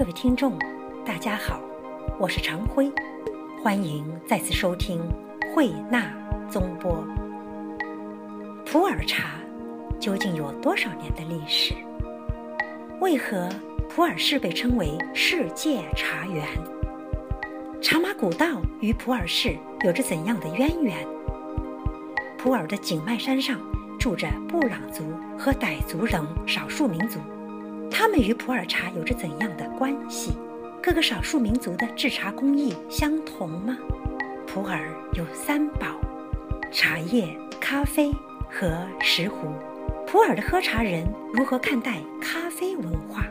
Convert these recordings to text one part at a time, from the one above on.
各位听众，大家好，我是常辉，欢迎再次收听慧纳综播。普洱茶究竟有多少年的历史？为何普洱市被称为世界茶园？茶马古道与普洱市有着怎样的渊源？普洱的景迈山上住着布朗族和傣族等少数民族。他们与普洱茶有着怎样的关系？各个少数民族的制茶工艺相同吗？普洱有三宝：茶叶、咖啡和石斛。普洱的喝茶人如何看待咖啡文化？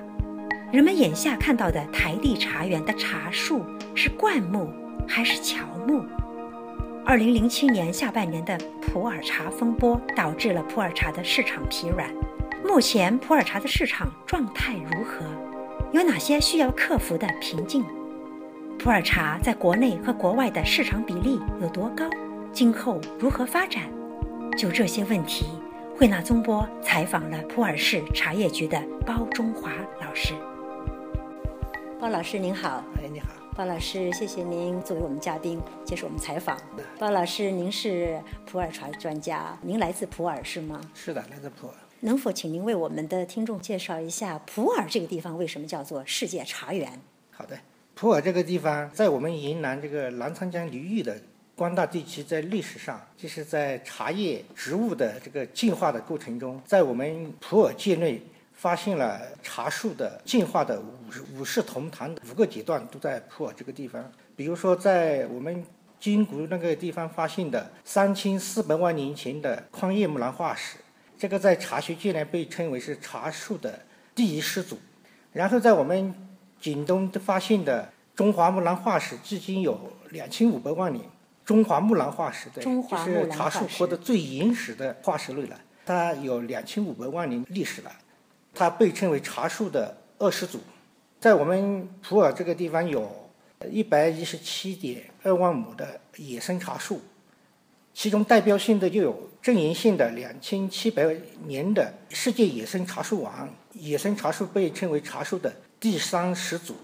人们眼下看到的台地茶园的茶树是灌木还是乔木？二零零七年下半年的普洱茶风波导致了普洱茶的市场疲软。目前普洱茶的市场状态如何？有哪些需要克服的瓶颈？普洱茶在国内和国外的市场比例有多高？今后如何发展？就这些问题，惠纳宗波采访了普洱市茶叶局的包中华老师。包老师您好，哎，你好，包老师，谢谢您作为我们嘉宾接受我们采访。包老师，您是普洱茶专家，您来自普洱是吗？是的，来自普洱。能否请您为我们的听众介绍一下普洱这个地方为什么叫做世界茶园？好的，普洱这个地方在我们云南这个澜沧江流域的广大地区，在历史上就是在茶叶植物的这个进化的过程中，在我们普洱界内发现了茶树的进化的五五世同堂五个阶段都在普洱这个地方。比如说，在我们金谷那个地方发现的三千四百万年前的宽叶木兰化石。这个在茶学界呢被称为是茶树的第一始祖，然后在我们景东发现的中华木兰化石，至今有两千五百万年。中华木兰化石的，就是茶树活得最原始的化石类了，它有两千五百万年历史了，它被称为茶树的二始祖。在我们普洱这个地方有一百一十七点二万亩的野生茶树。其中代表性的就有正源县的两千七百年的世界野生茶树王，野生茶树被称为茶树的第三始祖。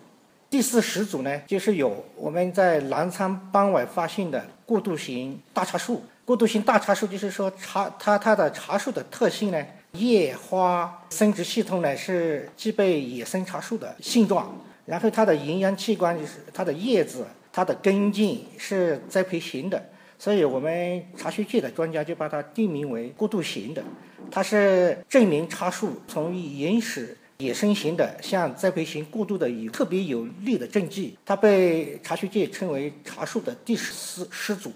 第四始祖呢，就是有我们在澜沧邦外发现的过渡型大茶树。过渡型大茶树就是说茶它它的茶树的特性呢，叶花生殖系统呢是具备野生茶树的性状，然后它的营养器官就是它的叶子、它的根茎是栽培型的。所以我们茶学界的专家就把它定名为过渡型的，它是证明茶树从原始野生型的向栽培型过渡的有特别有力的证据。它被茶学界称为茶树的第十始祖。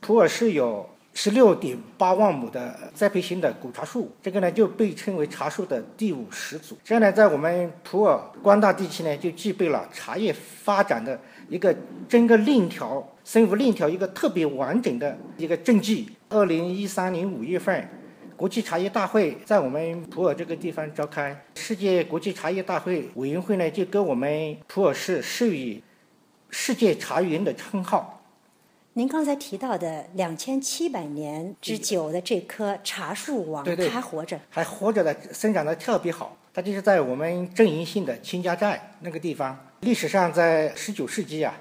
普洱市有十六点八万亩的栽培型的古茶树，这个呢就被称为茶树的第五始祖。这样呢，在我们普洱光大地区呢，就具备了茶叶发展的一个整个链条。生物链条一个特别完整的一个证据。二零一三年五月份，国际茶叶大会在我们普洱这个地方召开。世界国际茶叶大会委员会呢，就给我们普洱市授予“世界茶园”的称号。您刚才提到的两千七百年之久的这棵茶树王，对对，还活着，还活着的，生长的特别好。它就是在我们镇营县的秦家寨那个地方。历史上，在十九世纪啊。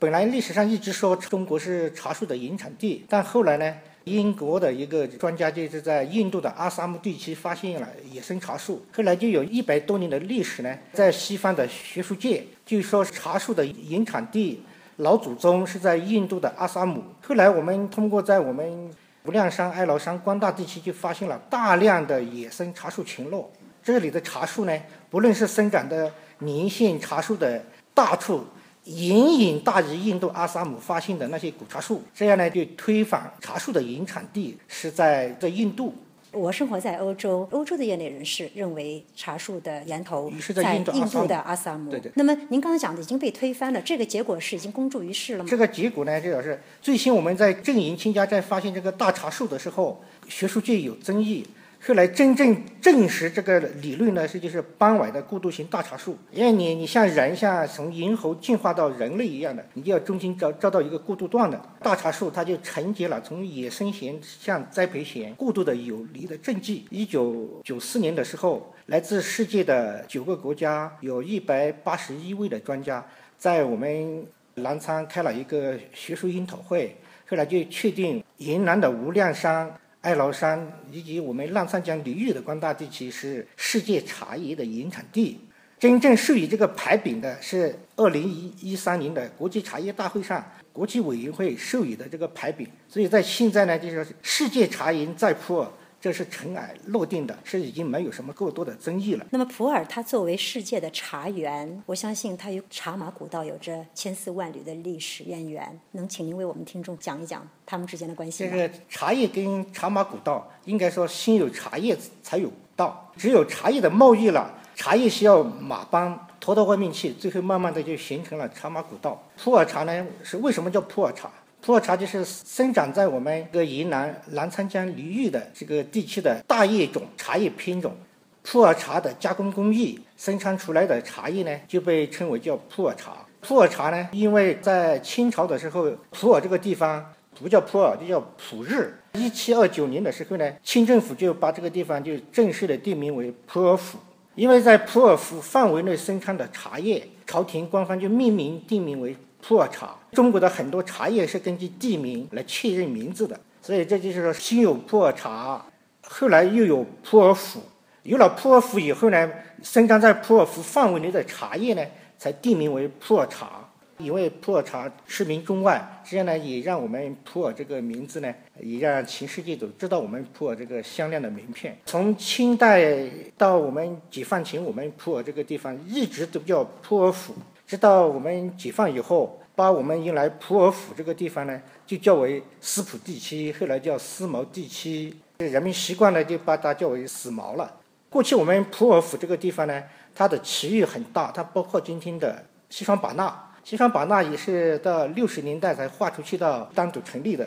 本来历史上一直说中国是茶树的原产地，但后来呢，英国的一个专家就是在印度的阿萨姆地区发现了野生茶树，后来就有一百多年的历史呢，在西方的学术界就说茶树的原产地老祖宗是在印度的阿萨姆。后来我们通过在我们无量山、哀牢山、光大地区就发现了大量的野生茶树群落，这里的茶树呢，不论是生长的年限茶树的大处。隐隐大于印度阿萨姆发现的那些古茶树，这样呢就推翻茶树的原产地是在在印度。我生活在欧洲，欧洲的业内人士认为茶树的源头在印度的阿萨姆。对对。那么您刚才讲的已经被推翻了，这个结果是已经公诸于世了吗？这个结果呢，就是最新我们在镇营清家寨发现这个大茶树的时候，学术界有争议。后来真正证实这个理论呢，是就是傍晚的过渡型大茶树。因为你你像人，像从猿猴进化到人类一样的，你就要中间找找到一个过渡段的大茶树，它就承接了从野生型向栽培型过渡的有力的证据。一九九四年的时候，来自世界的九个国家，有一百八十一位的专家，在我们南昌开了一个学术研讨会，后来就确定云南的无量山、哀牢山以及我们澜沧江流域的广大地区是世界茶叶的原产地。真正授予这个牌匾的是二零一一三年的国际茶叶大会上，国际委员会授予的这个牌匾。所以在现在呢，就是世界茶园在普洱，这是尘埃落定的，是已经没有什么过多的争议了。那么普洱它作为世界的茶园，我相信它与茶马古道有着千丝万缕的历史渊源。能请您为我们听众讲一讲他们之间的关系吗？这个茶叶跟茶马古道，应该说先有茶叶才有道，只有茶叶的贸易了。茶叶需要马帮拖到外面去，最后慢慢的就形成了茶马古道。普洱茶呢，是为什么叫普洱茶？普洱茶就是生长在我们这个云南澜沧江流域的这个地区的大叶种茶叶品种。普洱茶的加工工艺生产出来的茶叶呢，就被称为叫普洱茶。普洱茶呢，因为在清朝的时候，普洱这个地方不叫普洱，就叫普日。一七二九年的时候呢，清政府就把这个地方就正式的定名为普洱府。因为在普洱府范围内生产的茶叶，朝廷官方就命名定名为普洱茶。中国的很多茶叶是根据地名来确认名字的，所以这就是说，先有普洱茶，后来又有普洱府。有了普洱府以后呢，生长在普洱府范围内的茶叶呢，才定名为普洱茶。因为普洱茶驰名中外，这样呢也让我们普洱这个名字呢，也让全世界都知道我们普洱这个香亮的名片。从清代到我们解放前，我们普洱这个地方一直都叫普洱府，直到我们解放以后，把我们原来普洱府这个地方呢，就叫为司普地区，后来叫思茅地区，人们习惯了就把它叫为思茅了。过去我们普洱府这个地方呢，它的区域很大，它包括今天的西双版纳。西双版纳也是到六十年代才划出去到单独成立的。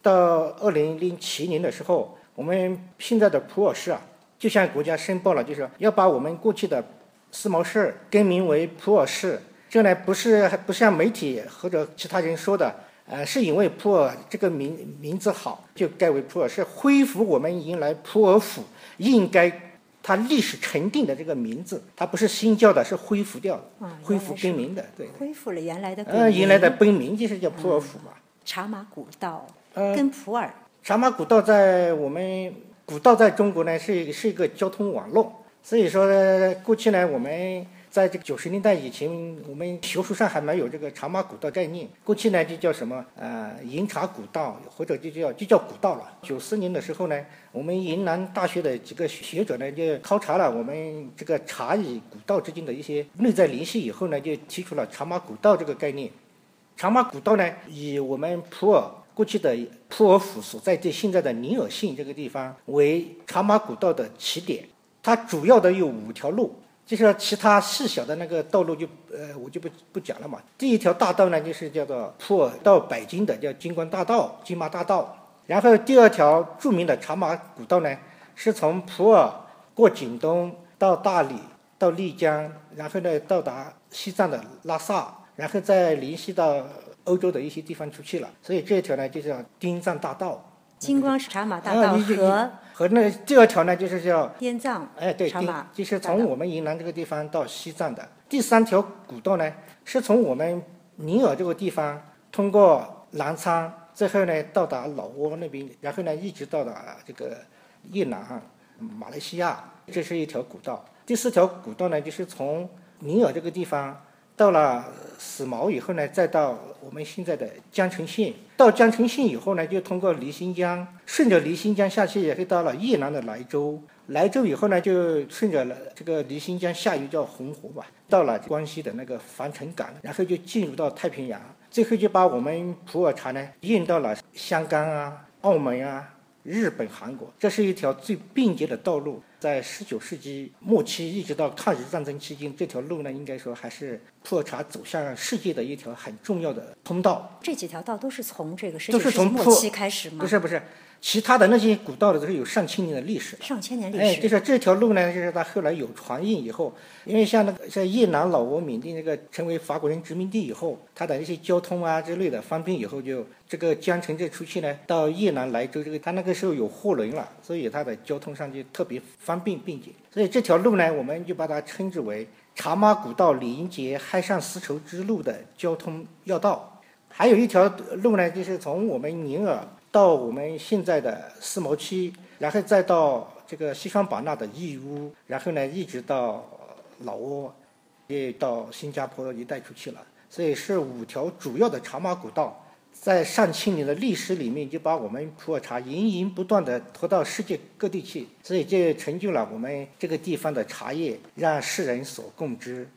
到二零零七年的时候，我们现在的普洱市啊，就向国家申报了，就是要把我们过去的思茅市更名为普洱市。这呢不是不像媒体或者其他人说的，呃，是因为普洱这个名名字好，就改为普洱，是恢复我们原来普洱府应该。它历史沉淀的这个名字，它不是新叫的，是恢复掉的，恢复更名的，对。恢复了原来的。呃，原来的本名就是叫普洱府嘛。茶马古道跟普洱。茶马古道在我们古道在中国呢是是一个交通网络，所以说过去呢我们。在这个九十年代以前，我们学术上还没有这个茶马古道概念。过去呢就叫什么呃银茶古道，或者就叫就叫古道了。九四年的时候呢，我们云南大学的几个学者呢就考察了我们这个茶与古道之间的一些内在联系以后呢，就提出了茶马古道这个概念。茶马古道呢以我们普洱过去的普洱府所在地现在的宁洱县这个地方为茶马古道的起点，它主要的有五条路。就是其他细小的那个道路就呃我就不不讲了嘛。第一条大道呢就是叫做普洱到北京的叫金光大道、金马大道。然后第二条著名的茶马古道呢，是从普洱过景东到大理到丽江，然后呢到达西藏的拉萨，然后再联系到欧洲的一些地方出去了。所以这一条呢就叫滇藏大道。金光是茶马大道和和那第二条呢，就是叫滇藏，哎对，就是从我们云南这个地方到西藏的。第三条古道呢，是从我们宁洱这个地方通过澜沧，最后呢到达老挝那边，然后呢一直到达这个越南、马来西亚，这是一条古道。第四条古道呢，就是从宁洱这个地方。到了死毛以后呢，再到我们现在的江城县。到江城县以后呢，就通过离心江，顺着离心江下去，也会到了越南的莱州。莱州以后呢，就顺着这个离心江下游叫红河吧，到了关西的那个防城港，然后就进入到太平洋，最后就把我们普洱茶呢运到了香港啊、澳门啊、日本、韩国。这是一条最便捷的道路。在十九世纪末期，一直到抗日战争期间，这条路呢，应该说还是普洱茶走向世界的一条很重要的通道。这几条道都是从这个十九世纪末期开始吗？不是不是，其他的那些古道的都是有上千年的历史，上千年历史。哎，就是这条路呢，就是它后来有船运以后，因为像那个像越南、老挝、缅甸这个成为法国人殖民地以后，它的一些交通啊之类的方便以后，就这个江城这出去呢，到越南莱州这个，它那个时候有货轮了，所以它的交通上就特别方便便捷。所以这条路呢，我们就把它称之为茶马古道连接海上丝绸之路的交通要道。还有一条路呢，就是从我们宁洱。到我们现在的思茅区，然后再到这个西双版纳的义乌，然后呢一直到老挝，也到新加坡一带出去了。所以是五条主要的茶马古道，在上千年的历史里面，就把我们普洱茶源源不断的拖到世界各地去，所以就成就了我们这个地方的茶叶，让世人所共知。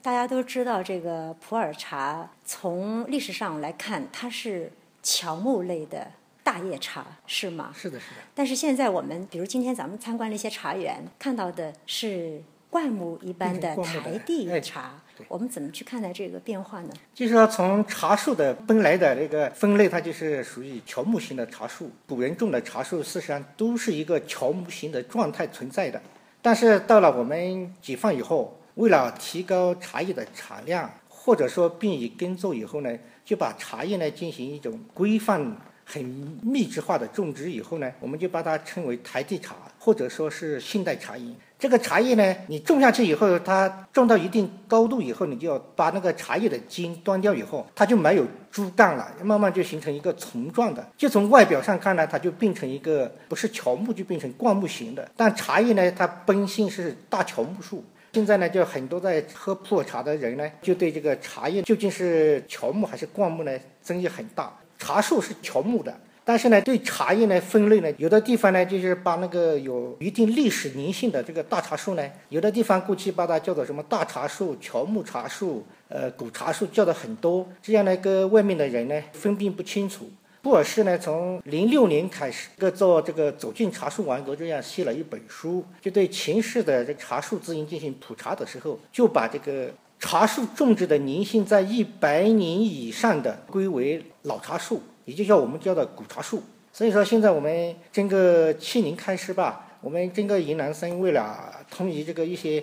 大家都知道，这个普洱茶从历史上来看，它是乔木类的。大叶茶是吗？是的，是的。但是现在我们，比如今天咱们参观了一些茶园，看到的是灌木一般的台地茶。我们怎么去看待这个变化呢？就是说，从茶树的本来的那个分类，它就是属于乔木型的茶树。古人种的茶树，事实上都是一个乔木型的状态存在的。但是到了我们解放以后，为了提高茶叶的产量，或者说便于耕作以后呢，就把茶叶呢进行一种规范。很密制化的种植以后呢，我们就把它称为台地茶，或者说是现代茶饮。这个茶叶呢，你种下去以后，它种到一定高度以后，你就要把那个茶叶的茎端掉以后，它就没有株干了，慢慢就形成一个丛状的。就从外表上看呢，它就变成一个不是乔木，就变成灌木型的。但茶叶呢，它本性是大乔木树。现在呢，就很多在喝普洱茶的人呢，就对这个茶叶究竟是乔木还是灌木呢，争议很大。茶树是乔木的，但是呢，对茶叶呢分类呢，有的地方呢就是把那个有一定历史粘性的这个大茶树呢，有的地方过去把它叫做什么大茶树、乔木茶树、呃古茶树叫的很多，这样呢跟外面的人呢分辨不清楚。布尔士呢从零六年开始，个做这个走进茶树王国这样写了一本书，就对前世的这茶树资源进行普查的时候，就把这个。茶树种植的年限在一百年以上的归为老茶树，也就叫我们叫的古茶树。所以说，现在我们整个去年开始吧，我们整个云南省为了统一这个一些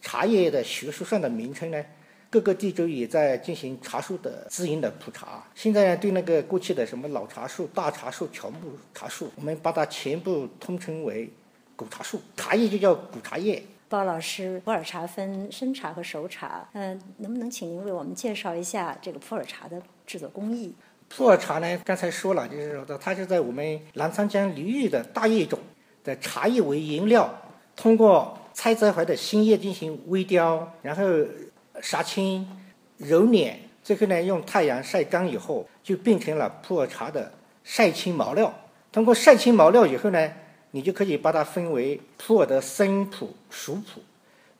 茶叶的学术上的名称呢，各个地州也在进行茶树的资源的普查。现在呢，对那个过去的什么老茶树、大茶树、乔木茶树，我们把它全部通称为古茶树，茶叶就叫古茶叶。包老师，普洱茶分生茶和熟茶，嗯，能不能请您为我们介绍一下这个普洱茶的制作工艺？普洱茶呢，刚才说了，就是说它是在我们澜沧江流域的大叶种的茶叶为原料，通过采摘回来的新叶进行微雕，然后杀青、揉捻，最后呢用太阳晒干以后，就变成了普洱茶的晒青毛料。通过晒青毛料以后呢。你就可以把它分为普洱的生普、熟普。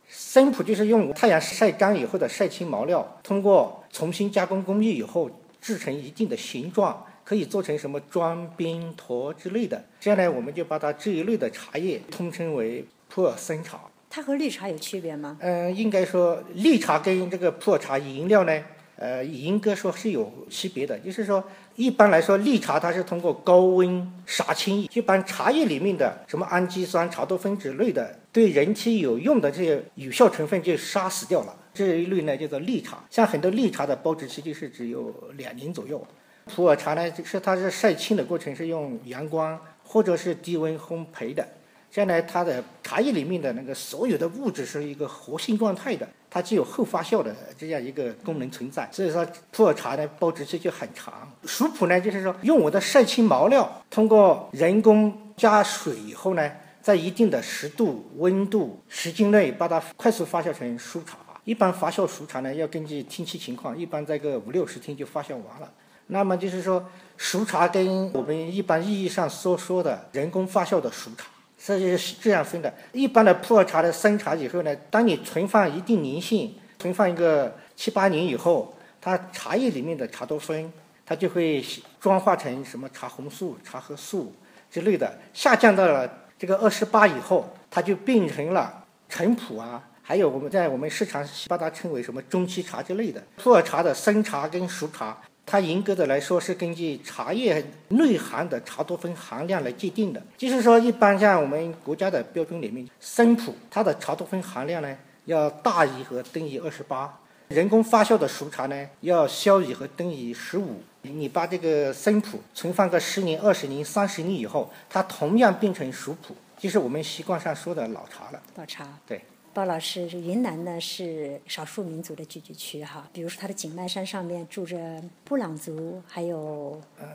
生普就是用太阳晒干以后的晒青毛料，通过重新加工工艺以后制成一定的形状，可以做成什么装、冰、坨之类的。这样呢，我们就把它这一类的茶叶通称为普洱生茶。它和绿茶有区别吗？嗯，应该说绿茶跟这个普洱茶饮料呢。呃，严格说是有区别的，就是说，一般来说，绿茶它是通过高温杀青，一般茶叶里面的什么氨基酸、茶多酚之类的对人体有用的这些有效成分就杀死掉了。这一类呢叫做绿茶，像很多绿茶的保质期就是只有两年左右。普洱茶呢，就是它是晒青的过程是用阳光或者是低温烘焙的。这样呢，它的茶叶里面的那个所有的物质是一个活性状态的，它具有后发酵的这样一个功能存在。所以说，普洱茶呢保质期就很长。熟普呢，就是说用我的晒青毛料，通过人工加水以后呢，在一定的湿度、温度、时间内把它快速发酵成熟茶。一般发酵熟茶呢，要根据天气情况，一般在个五六十天就发酵完了。那么就是说，熟茶跟我们一般意义上所说的人工发酵的熟茶。这就是这样分的。一般的普洱茶的生茶以后呢，当你存放一定年限，存放一个七八年以后，它茶叶里面的茶多酚，它就会转化成什么茶红素、茶褐素之类的，下降到了这个二十八以后，它就变成了陈普啊，还有我们在我们市场把它称为什么中期茶之类的。普洱茶的生茶跟熟茶它严格的来说是根据茶叶内含的茶多酚含量来界定的。就是说，一般像我们国家的标准里面，生普它的茶多酚含量呢要大于和等于二十八，人工发酵的熟茶呢要小于和等于十五。你把这个生普存放个十年、二十年、三十年以后，它同样变成熟普，就是我们习惯上说的老茶了。老茶。对。包老师，这云南呢是少数民族的聚居区哈，比如说它的景迈山上面住着布朗族，还有呃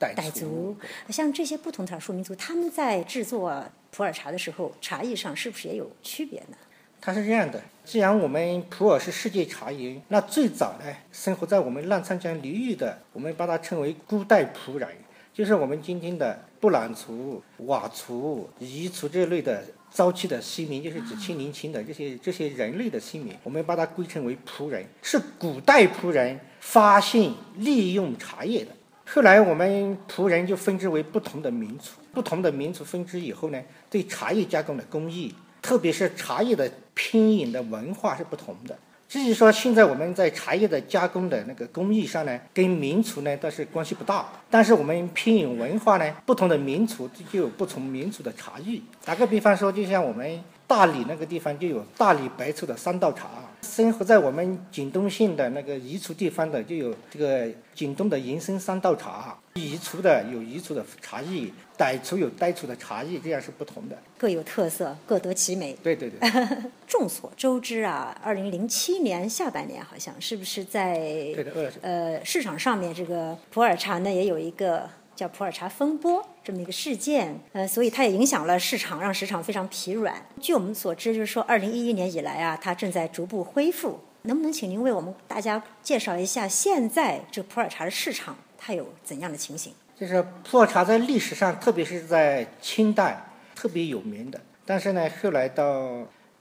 傣族，像这些不同的少数民族，他们在制作普洱茶的时候，茶艺上是不是也有区别呢？它是这样的，既然我们普洱是世界茶园，那最早呢生活在我们澜沧江流域的，我们把它称为古代普洱，就是我们今天的布朗族、佤族、彝族这类的。早期的姓名就是指清年轻的这些这些人类的姓名，我们把它归称为仆人，是古代仆人发现利用茶叶的。后来我们仆人就分支为不同的民族，不同的民族分支以后呢，对茶叶加工的工艺，特别是茶叶的拼饮的文化是不同的。至于说现在我们在茶叶的加工的那个工艺上呢，跟民族呢倒是关系不大。但是我们偏远文化呢，不同的民族就有不同民族的茶艺。打个比方说，就像我们大理那个地方就有大理白醋的三道茶。生活在我们景东县的那个彝族地方的，就有这个景东的银生三道茶；彝族的有彝族的茶艺，傣族有傣族的茶艺，这样是不同的，各有特色，各得其美。对对对。众所周知啊，二零零七年下半年好像是不是在呃市场上面这个普洱茶呢也有一个。叫普洱茶风波这么一个事件，呃，所以它也影响了市场，让市场非常疲软。据我们所知，就是说，二零一一年以来啊，它正在逐步恢复。能不能请您为我们大家介绍一下，现在这普洱茶的市场它有怎样的情形？就是普洱茶在历史上，特别是在清代特别有名的，但是呢，后来到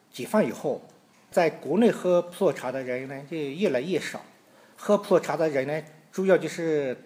解放以后，在国内喝普洱茶的人呢就越来越少，喝普洱茶的人呢主要就是。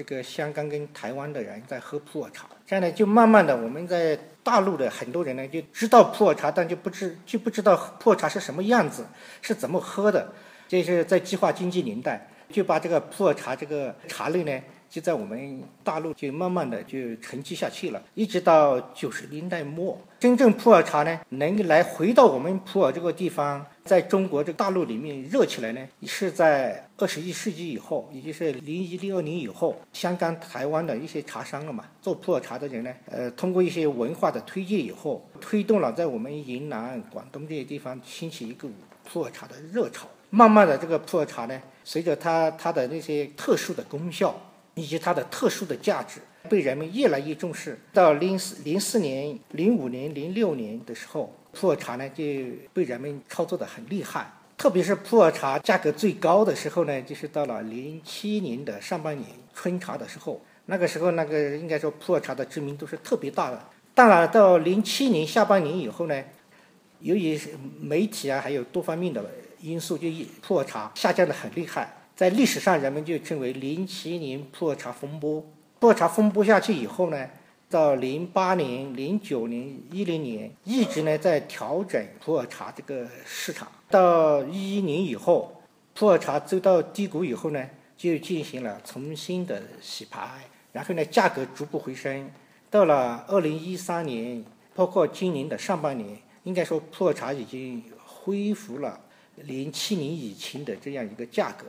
这个香港跟台湾的人在喝普洱茶，这样呢，就慢慢的，我们在大陆的很多人呢就知道普洱茶，但就不知就不知道普洱茶是什么样子，是怎么喝的。这是在计划经济年代，就把这个普洱茶这个茶类呢。就在我们大陆就慢慢的就沉积下去了，一直到九十年代末，真正普洱茶呢能来回到我们普洱这个地方，在中国这大陆里面热起来呢，是在二十一世纪以后，也就是零一零二年以后，香港、台湾的一些茶商了嘛，做普洱茶的人呢，呃，通过一些文化的推介以后，推动了在我们云南、广东这些地方兴起一个普洱茶的热潮。慢慢的，这个普洱茶呢，随着它它的那些特殊的功效。以及它的特殊的价值被人们越来越重视。到零四零四年、零五年、零六年的时候，普洱茶呢就被人们操作的很厉害。特别是普洱茶价格最高的时候呢，就是到了零七年的上半年春茶的时候。那个时候，那个应该说普洱茶的知名度是特别大的。当然，到零七年下半年以后呢，由于媒体啊还有多方面的因素，就普洱茶下降的很厉害。在历史上，人们就称为零七年普洱茶风波。普洱茶风波下去以后呢，到零八年、零九年、一零年，一直呢在调整普洱茶这个市场。到一一年以后，普洱茶走到低谷以后呢，就进行了重新的洗牌，然后呢价格逐步回升。到了二零一三年，包括今年的上半年，应该说普洱茶已经恢复了零七年以前的这样一个价格。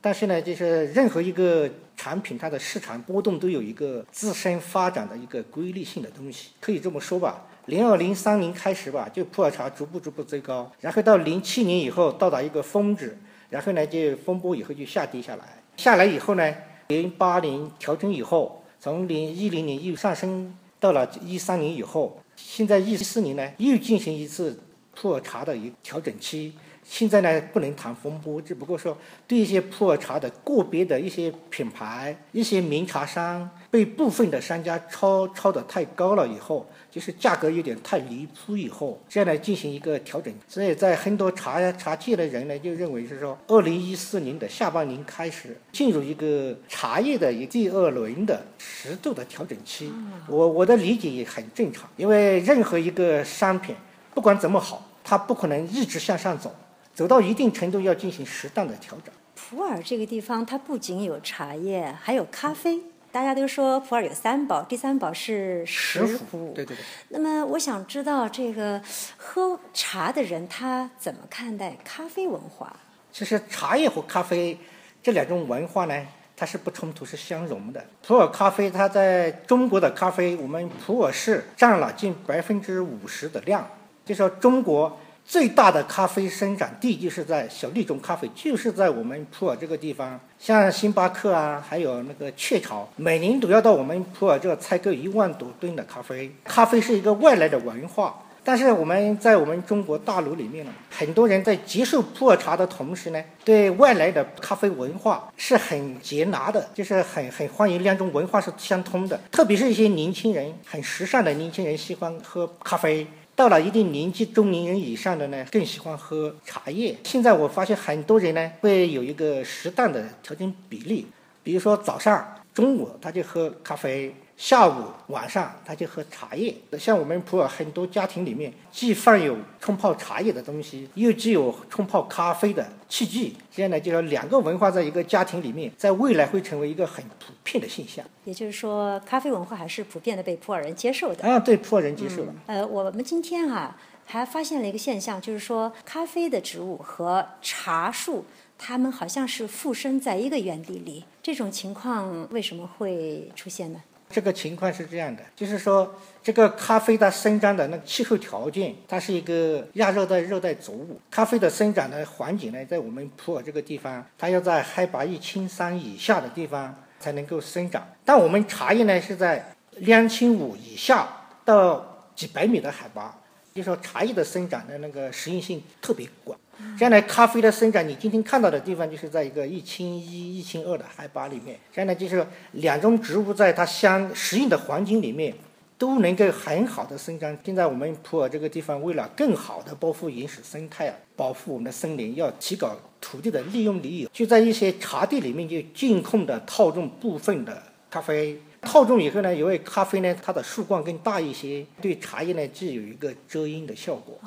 但是呢，就是任何一个产品，它的市场波动都有一个自身发展的一个规律性的东西，可以这么说吧。零二零三年开始吧，就普洱茶逐步逐步增高，然后到零七年以后到达一个峰值，然后呢就风波以后就下跌下来，下来以后呢，零八年调整以后，从零一零年又上升到了一三年以后，现在一四年呢又进行一次普洱茶的一调整期。现在呢，不能谈风波，只不过说对一些普洱茶的个别的一些品牌、一些名茶商被部分的商家抄抄的太高了以后，就是价格有点太离谱以后，这样来进行一个调整。所以在很多茶茶界的人呢，就认为是说，二零一四年的下半年开始进入一个茶叶的一第二轮的适度的调整期。我我的理解也很正常，因为任何一个商品不管怎么好，它不可能一直向上走。走到一定程度，要进行适当的调整。普洱这个地方，它不仅有茶叶，还有咖啡。大家都说普洱有三宝，第三宝是石斛。对对对。那么我想知道，这个喝茶的人他怎么看待咖啡文化？其实茶叶和咖啡这两种文化呢，它是不冲突，是相融的。普洱咖啡，它在中国的咖啡，我们普洱市占了近百分之五十的量，就说中国。最大的咖啡生产地就是在小粒种咖啡，就是在我们普洱这个地方。像星巴克啊，还有那个雀巢，每年都要到我们普洱这采购一万多吨的咖啡。咖啡是一个外来的文化，但是我们在我们中国大陆里面呢，很多人在接受普洱茶的同时呢，对外来的咖啡文化是很接纳的，就是很很欢迎两种文化是相通的。特别是一些年轻人，很时尚的年轻人喜欢喝咖啡。到了一定年纪，中年人以上的呢，更喜欢喝茶叶。现在我发现很多人呢，会有一个适当的调整比例，比如说早上、中午他就喝咖啡。下午、晚上他就喝茶叶。像我们普洱很多家庭里面，既放有冲泡茶叶的东西，又具有冲泡咖啡的器具。这样呢，就说两个文化在一个家庭里面，在未来会成为一个很普遍的现象。也就是说，咖啡文化还是普遍的被普洱人接受的。啊，对，普洱人接受了。呃，我们今天啊，还发现了一个现象，就是说，咖啡的植物和茶树，它们好像是附生在一个园地里。这种情况为什么会出现呢？这个情况是这样的，就是说，这个咖啡它生长的那个气候条件，它是一个亚热带热带作物。咖啡的生长的环境呢，在我们普洱这个地方，它要在海拔一千三以下的地方才能够生长。但我们茶叶呢，是在两千五以下到几百米的海拔，就说茶叶的生长的那个适应性特别广。这样呢，咖啡的生长，你今天看到的地方就是在一个一千一、一千二的海拔里面。这样呢，就是两种植物在它相适应的环境里面，都能够很好的生长。现在我们普洱这个地方，为了更好的保护原始生态啊，保护我们的森林，要提高土地的利用率，就在一些茶地里面就监控的套种部分的咖啡。套种以后呢，因为咖啡呢，它的树冠更大一些，对茶叶呢，具有一个遮阴的效果。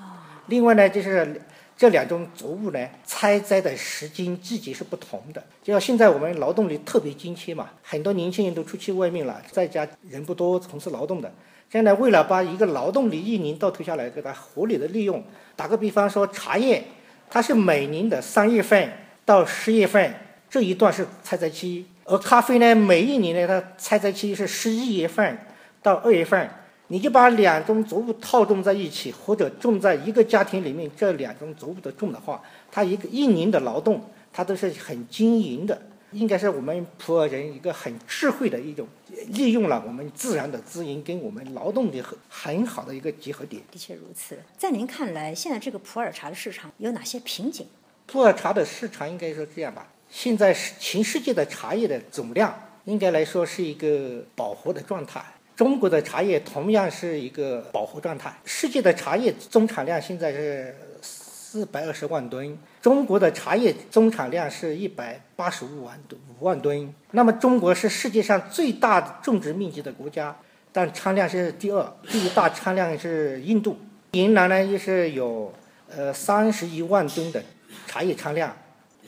另外呢，就是。这两种作物呢，采摘的时间、季节是不同的。就像现在我们劳动力特别紧缺嘛，很多年轻人都出去外面了，在家人不多，从事劳动的。现在为了把一个劳动力一年到头下来给它合理的利用，打个比方说，茶叶它是每年的三月份到十月份这一段是采摘期，而咖啡呢，每一年呢它采摘期是十一月份到二月份。你就把两种作物套种在一起，或者种在一个家庭里面，这两种作物的种的话，它一个一年的劳动，它都是很经营的，应该是我们普洱人一个很智慧的一种利用了我们自然的资源跟我们劳动的很很好的一个结合点。的确如此，在您看来，现在这个普洱茶的市场有哪些瓶颈？普洱茶的市场应该说这样吧，现在是全世界的茶叶的总量，应该来说是一个饱和的状态。中国的茶叶同样是一个饱和状态。世界的茶叶总产量现在是四百二十万吨，中国的茶叶总产量是一百八十五万吨。五万吨。那么中国是世界上最大的种植面积的国家，但产量是第二，第一大产量是印度。云南呢，也是有呃三十一万吨的茶叶产量，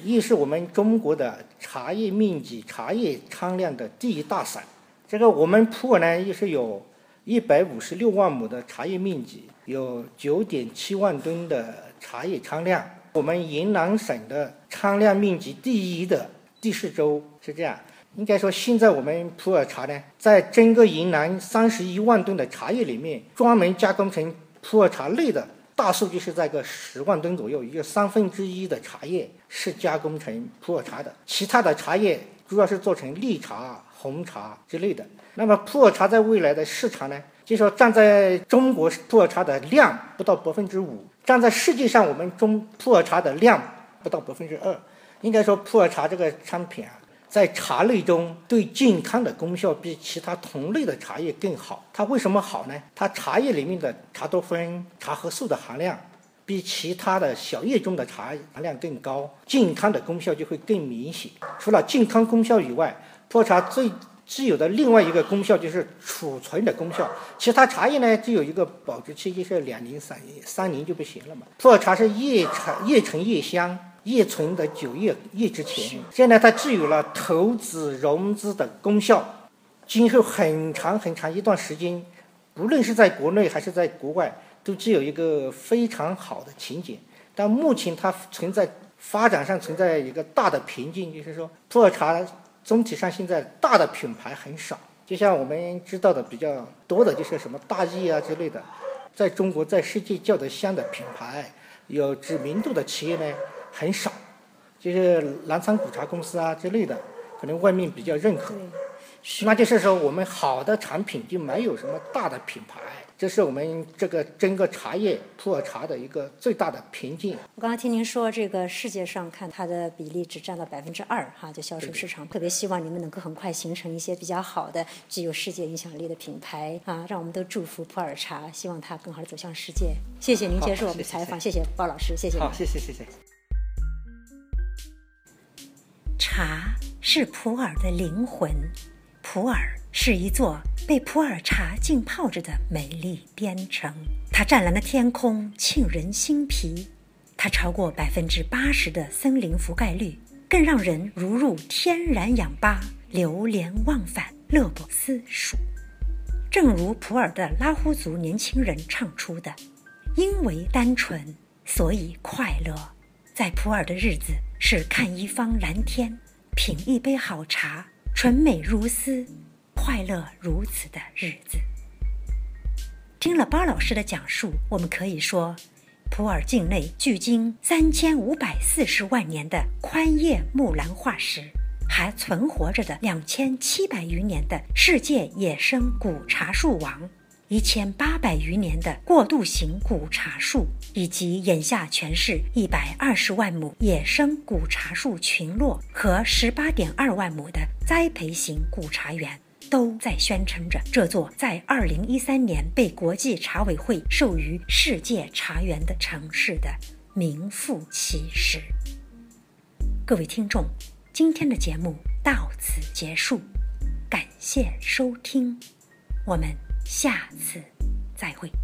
也是我们中国的茶叶面积、茶叶产量的第一大省。这个我们普洱呢，也是有一百五十六万亩的茶叶面积，有九点七万吨的茶叶产量。我们云南省的产量面积第一的第四州是这样。应该说，现在我们普洱茶呢，在整个云南三十一万吨的茶叶里面，专门加工成普洱茶类的大数据是在个十万吨左右，也就三分之一的茶叶是加工成普洱茶的，其他的茶叶主要是做成绿茶。红茶之类的，那么普洱茶在未来的市场呢？就说站在中国普洱茶的量不到百分之五，站在世界上我们中普洱茶的量不到百分之二。应该说普洱茶这个产品啊，在茶类中对健康的功效比其他同类的茶叶更好。它为什么好呢？它茶叶里面的茶多酚、茶和素的含量比其他的小叶中的茶含量更高，健康的功效就会更明显。除了健康功效以外，普洱茶最具有的另外一个功效就是储存的功效，其他茶叶呢只有一个保质期，就是两年、三年、三年就不行了嘛。普洱茶是越陈越陈越香，叶存的九叶叶之前，现在它具有了投资融资的功效。今后很长很长一段时间，无论是在国内还是在国外，都具有一个非常好的前景。但目前它存在发展上存在一个大的瓶颈，就是说普洱茶总体上现在大的品牌很少。就像我们知道的比较多的，就是什么大益啊之类的，在中国在世界叫得香的品牌，有知名度的企业呢很少，就是南昌古茶公司啊之类的，可能外面比较认可。那就是说，我们好的产品就没有什么大的品牌，这是我们这个整个茶叶普洱茶的一个最大的瓶颈。我刚刚听您说，这个世界上看它的比例只占了百分之二，哈，就销售市场。特别希望你们能够很快形成一些比较好的、具有世界影响力的品牌啊！让我们都祝福普洱茶，希望它更好的走向世界。谢谢您接受我们的采访，谢谢包老师，谢谢。好，谢谢谢谢。茶是普洱的灵魂。普洱是一座被普洱茶浸泡着的美丽边城，它湛蓝的天空沁人心脾，它超过百分之八十的森林覆盖率，更让人如入天然氧吧，流连忘返，乐不思蜀。正如普洱的拉祜族年轻人唱出的：“因为单纯，所以快乐。在普洱的日子，是看一方蓝天，品一杯好茶。”纯美如斯，快乐如此的日子。听了巴老师的讲述，我们可以说，普洱境内距今三千五百四十万年的宽叶木兰化石，还存活着的两千七百余年的世界野生古茶树王。一千八百余年的过渡型古茶树，以及眼下全市一百二十万亩野生古茶树群落和十八点二万亩的栽培型古茶园，都在宣称着这座在二零一三年被国际茶委会授予世界茶园的城市的名副其实。各位听众，今天的节目到此结束，感谢收听，我们。下次再会。